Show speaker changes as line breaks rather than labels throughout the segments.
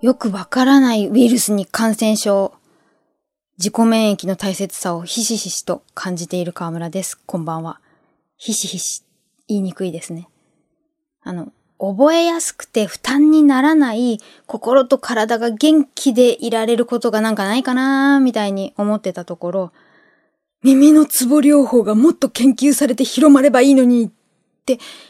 よくわからないウイルスに感染症。自己免疫の大切さをひしひしと感じている河村です。こんばんは。ひしひし。言いにくいですね。あの、覚えやすくて負担にならない心と体が元気でいられることがなんかないかなーみたいに思ってたところ、耳のツボ療法がもっと研究されて広まればいいのにっ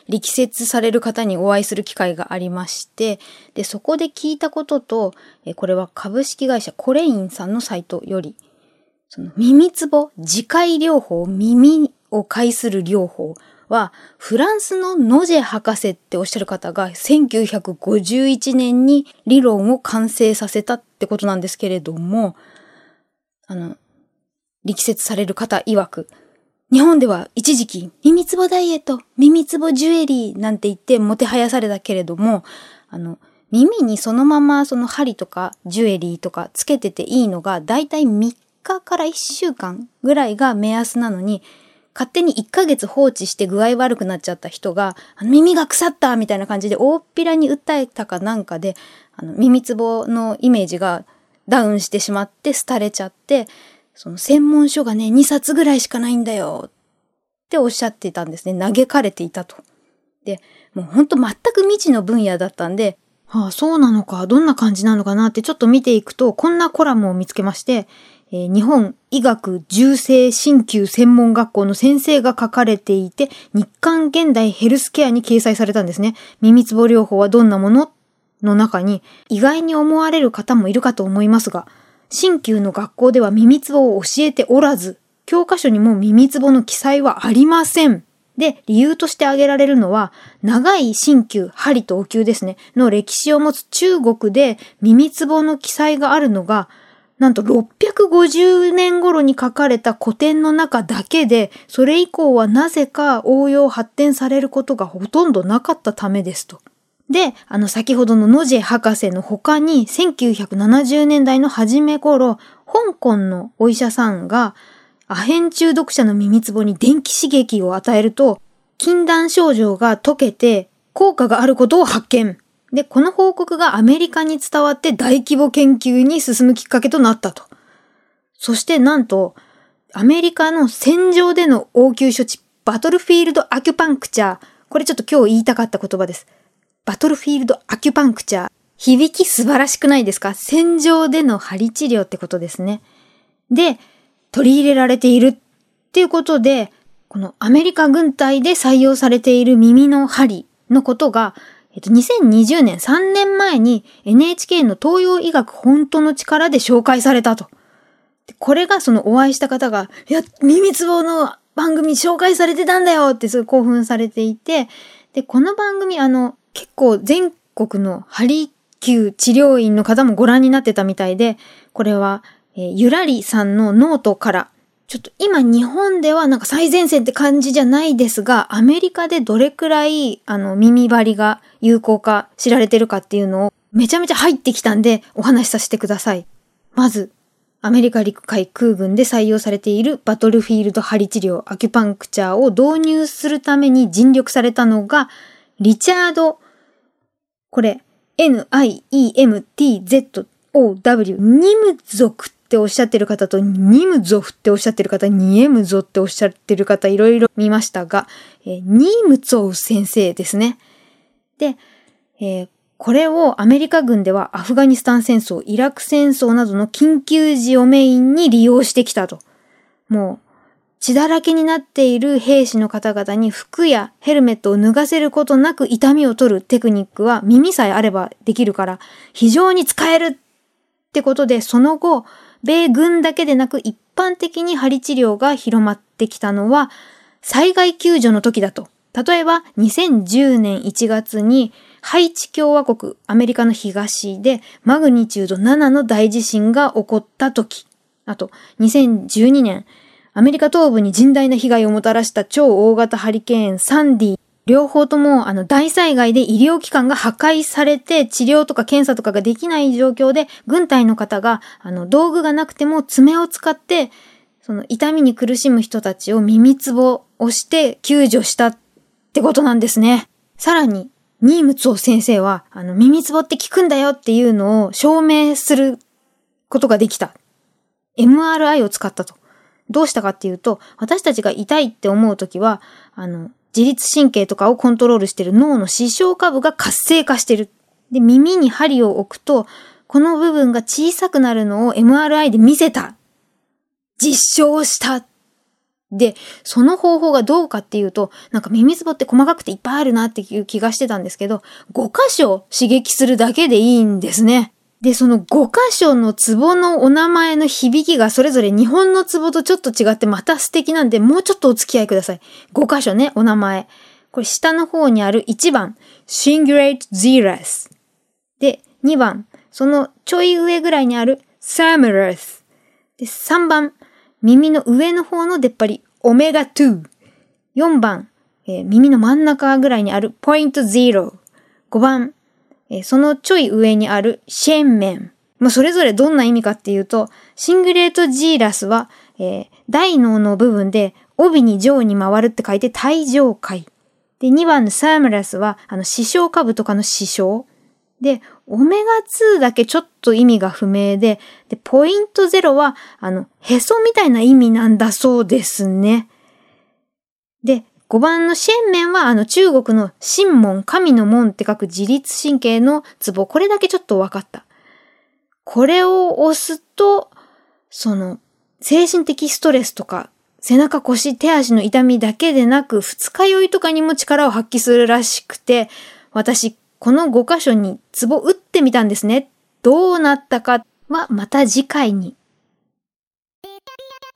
力説される方にお会いする機会がありまして、で、そこで聞いたことと、えこれは株式会社コレインさんのサイトより、その耳つぼ、自戒療法、耳を介する療法は、フランスのノジェ博士っておっしゃる方が1951年に理論を完成させたってことなんですけれども、あの、力説される方曰く、日本では一時期、耳つぼダイエット、耳つぼジュエリーなんて言ってもてはやされたけれども、あの、耳にそのままその針とかジュエリーとかつけてていいのが、だいたい3日から1週間ぐらいが目安なのに、勝手に1ヶ月放置して具合悪くなっちゃった人が、耳が腐ったみたいな感じで大っぴらに訴えたかなんかで、あの耳つぼのイメージがダウンしてしまって廃れちゃって、その専門書がね、2冊ぐらいしかないんだよっておっしゃっていたんですね。嘆かれていたと。で、もうほんと全く未知の分野だったんで、はあ、そうなのか、どんな感じなのかなってちょっと見ていくと、こんなコラムを見つけまして、えー、日本医学重生鍼灸専門学校の先生が書かれていて、日刊現代ヘルスケアに掲載されたんですね。耳つぼ療法はどんなもの？の中に、意外に思われる方もいるかと思いますが、新旧の学校では耳つぼを教えておらず、教科書にも耳つぼの記載はありません。で、理由として挙げられるのは、長い新旧、針とお灸ですね、の歴史を持つ中国で耳つぼの記載があるのが、なんと650年頃に書かれた古典の中だけで、それ以降はなぜか応用発展されることがほとんどなかったためですと。で、あの先ほどのノジ博士の他に1970年代の初め頃、香港のお医者さんがアヘン中毒者の耳つぼに電気刺激を与えると、禁断症状が解けて効果があることを発見。で、この報告がアメリカに伝わって大規模研究に進むきっかけとなったと。そしてなんと、アメリカの戦場での応急処置、バトルフィールドアキュパンクチャー。これちょっと今日言いたかった言葉です。バトルフィールドアキュパンクチャー。響き素晴らしくないですか？戦場での針治療ってことですね。で、取り入れられているっていうことで、このアメリカ軍隊で採用されている耳の針のことが、えっと、2020年3年前に NHK の東洋医学本当の力で紹介されたと。これがそのお会いした方が、いや、耳つぼの番組紹介されてたんだよってすごい興奮されていて、で、この番組、あの、結構全国のハリキュー治療院の方もご覧になってたみたいで、これは、えー、ゆらりさんのノートから、ちょっと今日本ではなんか最前線って感じじゃないですが、アメリカでどれくらいあの耳鍼が有効か知られてるかっていうのをめちゃめちゃ入ってきたんでお話しさせてください。まず、アメリカ陸海空軍で採用されているバトルフィールド針治療アキュパンクチャーを導入するために尽力されたのが、リチャード、これ、N-I-E-M-T-Z-O-W、ニム族っておっしゃってる方と、ニムゾフっておっしゃってる方、ニエムゾっておっしゃってる方、いろいろ見ましたが、えー、ニムツォウ先生ですね。で、えー、これをアメリカ軍ではアフガニスタン戦争、イラク戦争などの緊急時をメインに利用してきたと。もう、血だらけになっている兵士の方々に服やヘルメットを脱がせることなく痛みを取るテクニックは耳さえあればできるから非常に使えるってことでその後、米軍だけでなく一般的に針治療が広まってきたのは災害救助の時だと。例えば2010年1月にハイチ共和国アメリカの東でマグニチュード7の大地震が起こった時。あと2012年アメリカ東部に甚大な被害をもたらした超大型ハリケーンサンディ、両方ともあの大災害で医療機関が破壊されて治療とか検査とかができない状況で軍隊の方があの道具がなくても爪を使ってその痛みに苦しむ人たちを耳つぼをして救助したってことなんですね。さらにニームツォ先生は、あの、耳つぼって効くんだよっていうのを証明することができた。MRI を使ったと。どうしたかっていうと、私たちが痛いって思うときは、あの、自律神経とかをコントロールしてる脳の視床下部が活性化してる。で、耳に針を置くと、この部分が小さくなるのを MRI で見せた。実証したで、その方法がどうかっていうと、なんか耳つぼって細かくていっぱいあるなっていう気がしてたんですけど、5箇所刺激するだけでいいんですね。で、その5箇所のツボのお名前の響きがそれぞれ日本のツボとちょっと違ってまた素敵なんで、もうちょっとお付き合いください。5箇所ね、お名前。これ下の方にある1番、Singulate Zeras。で、2番、そのちょい上ぐらいにある Samurus。で、3番、耳の上の方の出っ張り、オメガ2。4番、えー、耳の真ん中ぐらいにあるポイント0。5番、え、そのちょい上にあるシェンメン。まあ、それぞれどんな意味かっていうと、シングレートジーラスは、えー、大脳の部分で帯に上に回るって書いて体上階。で、2番のサームラスは、あの、視床下部とかの視床。で、オメガ2だけちょっと意味が不明で、で、ポイント0は、あの、へそみたいな意味なんだそうですね。5番のシェンメンは、あの、中国の神門、神の門って書く自律神経のツボ。これだけちょっと分かった。これを押すと、その、精神的ストレスとか、背中腰、手足の痛みだけでなく、二日酔いとかにも力を発揮するらしくて、私、この5箇所にツボ打ってみたんですね。どうなったかはまた次回に。